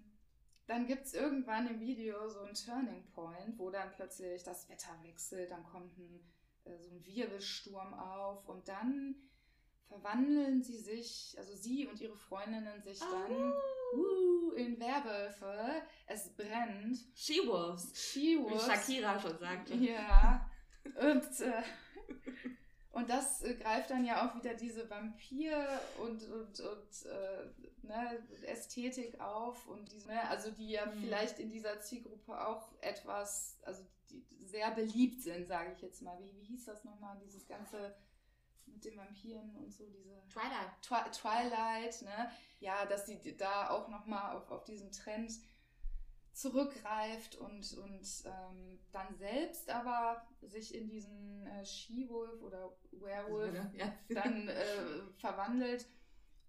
dann gibt es irgendwann im Video so einen Turning Point, wo dann plötzlich das Wetter wechselt, dann kommt ein, äh, so ein Wirbelsturm auf und dann verwandeln sie sich, also sie und ihre Freundinnen sich dann uh, in Werwölfe. Es brennt. She-Wolves. Wie She-Wolves. Shakira schon sagte. Ja. Und, äh, und das äh, greift dann ja auch wieder diese Vampir- und, und, und äh, ne, Ästhetik auf und diese, ne, also die ja Mhm. vielleicht in dieser Zielgruppe auch etwas, also die sehr beliebt sind, sage ich jetzt mal. Wie, wie hieß das nochmal, dieses ganze mit den Vampiren und so, diese Twilight. Twi Twilight, ne? Ja, dass sie da auch nochmal auf, auf diesen Trend zurückgreift und, und ähm, dann selbst aber sich in diesen äh, She-Wolf oder Werewolf Ja. dann äh, verwandelt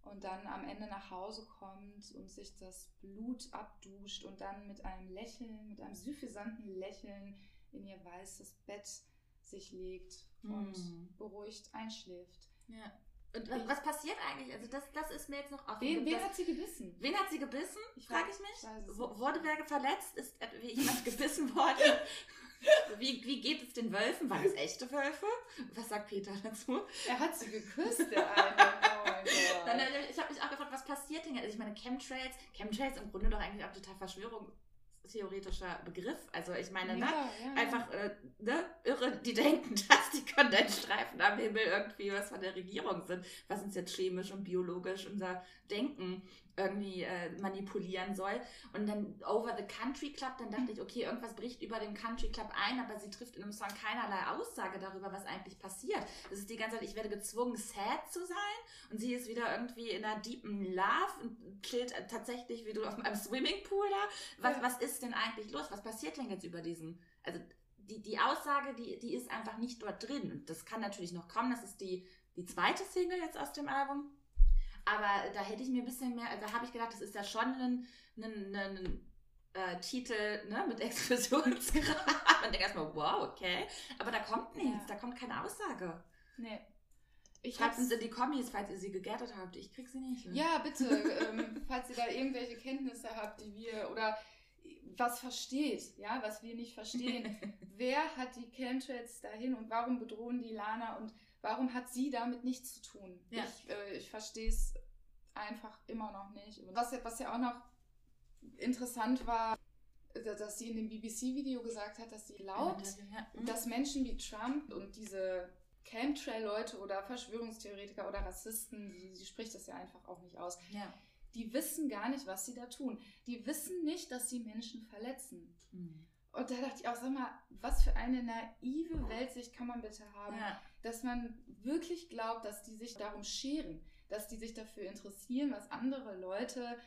und dann am Ende nach Hause kommt und sich das Blut abduscht und dann mit einem Lächeln, mit einem suffisanten Lächeln in ihr weißes Bett sich legt und Mhm. beruhigt einschläft. ja. Und was, was passiert eigentlich? Also das, das ist mir jetzt noch offen. Wen, wen das, hat sie gebissen? wen hat sie gebissen? Ich Frage ich mich. Wo-. Wurde wer verletzt? Ist äh, jemand gebissen worden? Wie, wie geht es den Wölfen? Waren es echte Wölfe? Was sagt Peter dazu? Er hat sie geküsst, der eine. Oh mein Dann, Gott. äh, ich habe mich auch gefragt, was passiert denn? jetzt? Also ich meine, Chemtrails, Chemtrails im Grunde doch eigentlich auch total verschwörungstheoretischer Begriff. Also ich meine, ne? Ja, ja, ja. Einfach äh, ne? irre, die denken, dass die Kondensstreifen am Himmel irgendwie was von der Regierung sind, was uns jetzt chemisch und biologisch unser Denken irgendwie äh, manipulieren soll. Und dann Over the Country Club, dann dachte ich, okay, irgendwas bricht über den Country Club ein, aber sie trifft in einem Song keinerlei Aussage darüber, was eigentlich passiert. Das ist die ganze Zeit, ich werde gezwungen, sad zu sein und sie ist wieder irgendwie in einer deepen Love und chillt äh, tatsächlich wie du auf einem Swimmingpool da. Was, Ja. was ist denn eigentlich los? Was passiert denn jetzt über diesen, also die, die Aussage, die, die ist einfach nicht dort drin. Und das kann natürlich noch kommen. Das ist die, die zweite Single jetzt aus dem Album. Aber da hätte ich mir ein bisschen mehr, also da habe ich gedacht, das ist ja schon ein, ein, ein äh, Titel ne, mit Explosionsgrad. Man denkt erstmal, wow, okay. Aber da kommt nichts, Ja. da kommt keine Aussage. Nee. Ich Schreibt uns in die Kommis, falls ihr sie gegettet habt. Ich krieg sie nicht. Ja, bitte, ähm, falls ihr da irgendwelche Kenntnisse habt, die wir oder was versteht, ja, was wir nicht verstehen. Wer hat die Chemtrails dahin und warum bedrohen die Lana und warum hat sie damit nichts zu tun? Ja. Ich, äh, ich verstehe es einfach immer noch nicht. Was, ja- was ja auch noch interessant war, dass sie in dem BBC-Video gesagt hat, dass sie glaubt, Ja. dass Menschen wie Trump und diese Chemtrail-Leute oder Verschwörungstheoretiker oder Rassisten, sie, sie spricht das ja einfach auch nicht aus, ja. die wissen gar nicht, was sie da tun. Die wissen nicht, dass sie Menschen verletzen. Mhm. Und da dachte ich auch, sag mal, was für eine naive Weltsicht kann man bitte haben, ja. dass man wirklich glaubt, dass die sich darum scheren, dass die sich dafür interessieren, was andere Leute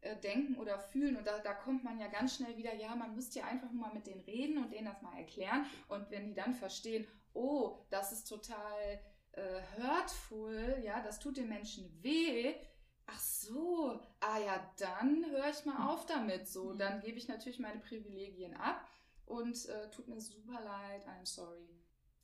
äh, denken oder fühlen. Und da, da kommt man ja ganz schnell wieder, ja, man müsste ja einfach nur mal mit denen reden und denen das mal erklären. Und wenn die dann verstehen, oh, das ist total äh, hurtful, ja, das tut den Menschen weh. Ach so, ah ja, dann höre ich mal auf damit. So, Mhm. dann gebe ich natürlich meine Privilegien ab und äh, tut mir super leid, I'm sorry.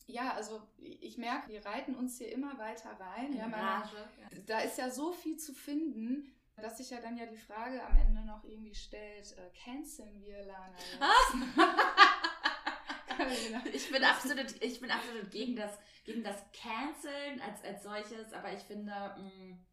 Ja, also ich merke, wir reiten uns hier immer weiter rein. Ja, In Rage. da ist ja so viel zu finden. Dass sich ja dann ja die Frage am Ende noch irgendwie stellt, äh, canceln wir Lana ich bin absolut, ich bin absolut gegen das, gegen das Canceln als, als solches, aber ich finde, mh, mm,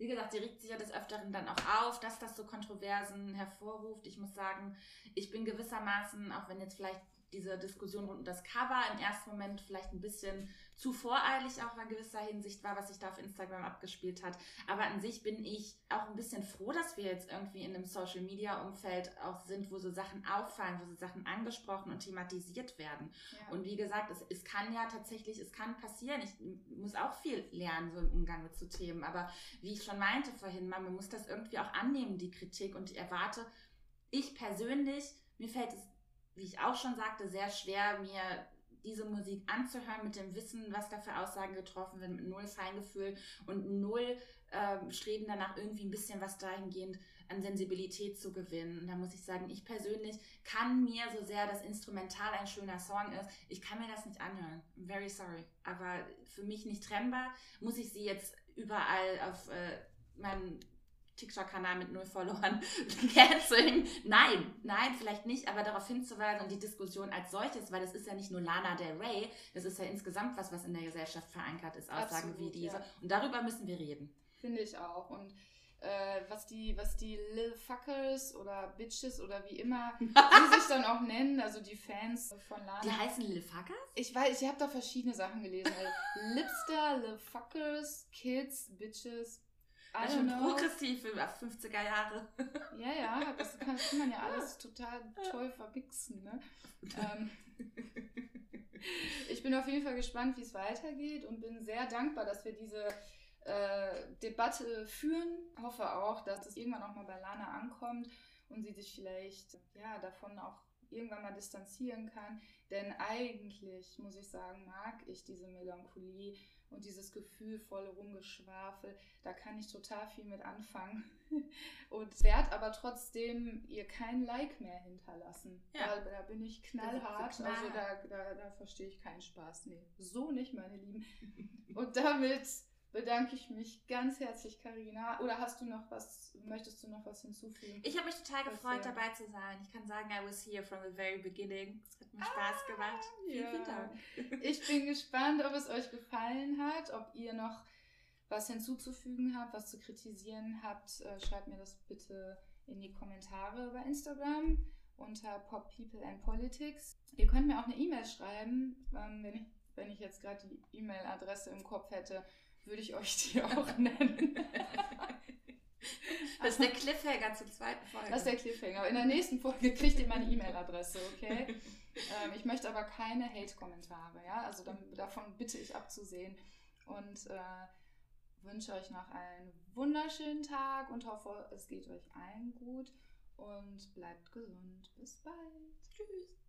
wie gesagt, sie regt sich ja des Öfteren dann auch auf, dass das so Kontroversen hervorruft. Ich muss sagen, ich bin gewissermaßen, auch wenn jetzt vielleicht diese Diskussion rund um das Cover im ersten Moment vielleicht ein bisschen zu voreilig auch in gewisser Hinsicht war, was sich da auf Instagram abgespielt hat. Aber an sich bin ich auch ein bisschen froh, dass wir jetzt irgendwie in einem Social Media Umfeld auch sind, wo so Sachen auffallen, wo so Sachen angesprochen und thematisiert werden. Ja. Und wie gesagt, es, es kann ja tatsächlich, es kann passieren. Ich muss auch viel lernen, so im Umgang mit so Themen. Aber wie ich schon meinte vorhin, man muss das irgendwie auch annehmen, die Kritik. Und ich erwarte, ich persönlich, mir fällt es wie ich auch schon sagte, sehr schwer, mir diese Musik anzuhören mit dem Wissen, was da für Aussagen getroffen werden, mit null Feingefühl und null äh, Streben danach, irgendwie ein bisschen was dahingehend an Sensibilität zu gewinnen. Und da muss ich sagen, ich persönlich kann mir, so sehr das Instrumental ein schöner Song ist, ich kann mir das nicht anhören. I'm very sorry. Aber für mich nicht trennbar, muss ich sie jetzt überall auf äh, meinem TikTok-Kanal mit null Followern canceln. Nein, nein, vielleicht nicht, aber darauf hinzuweisen und die Diskussion als solches, weil das ist ja nicht nur Lana Del Rey, das ist ja insgesamt was, was in der Gesellschaft verankert ist, Aussagen Absolut, wie diese. Ja. Und darüber müssen wir reden. Finde ich auch. Und äh, was die, was die Lil Fuckers oder Bitches oder wie immer die sich dann auch nennen, also die Fans von Lana. Die heißen Lil Fuckers? Ich weiß, ich habe da verschiedene Sachen gelesen. Lipster, Lil Fuckers, Kids, Bitches, I schon progressiv für 50er Jahre. Ja, ja, das kann, kann man ja alles total toll vermixen. Ne? ähm, ich bin auf jeden Fall gespannt, wie es weitergeht und bin sehr dankbar, dass wir diese äh, Debatte führen. Hoffe auch, dass es irgendwann auch mal bei Lana ankommt und sie sich vielleicht ja, davon auch irgendwann mal distanzieren kann. Denn eigentlich, muss ich sagen, mag ich diese Melancholie und dieses gefühlvolle Rumgeschwafel, da kann ich total viel mit anfangen. und werde aber trotzdem ihr kein Like mehr hinterlassen. Ja. Da, da bin ich knallhart. So also da, da, da verstehe ich keinen Spaß. Nee, so nicht, meine Lieben. und damit bedanke ich mich ganz herzlich, Karina. Oder hast du noch was, möchtest du noch was hinzufügen? Ich habe mich total gefreut, dabei zu sein. Ich kann sagen, I was here from the very beginning. Es hat mir Spaß ah, gemacht. Vielen, ja. vielen Dank. Ich bin gespannt, ob es euch gefallen hat, ob ihr noch was hinzuzufügen habt, was zu kritisieren habt. Äh, schreibt mir das bitte in die Kommentare bei Instagram unter Pop People and Politics. Ihr könnt mir auch eine E-Mail schreiben, ähm, wenn ich, wenn ich jetzt gerade die E-Mail-Adresse im Kopf hätte würde ich euch die auch nennen. Das ist der Cliffhanger zur zweiten Folge. Das ist der Cliffhanger. In der nächsten Folge kriegt ihr meine E-Mail-Adresse, okay? ähm, ich möchte aber keine Hate-Kommentare, ja? Also dann, davon bitte ich abzusehen. Und äh, wünsche euch noch einen wunderschönen Tag und hoffe, es geht euch allen gut. Und bleibt gesund. Bis bald. Tschüss.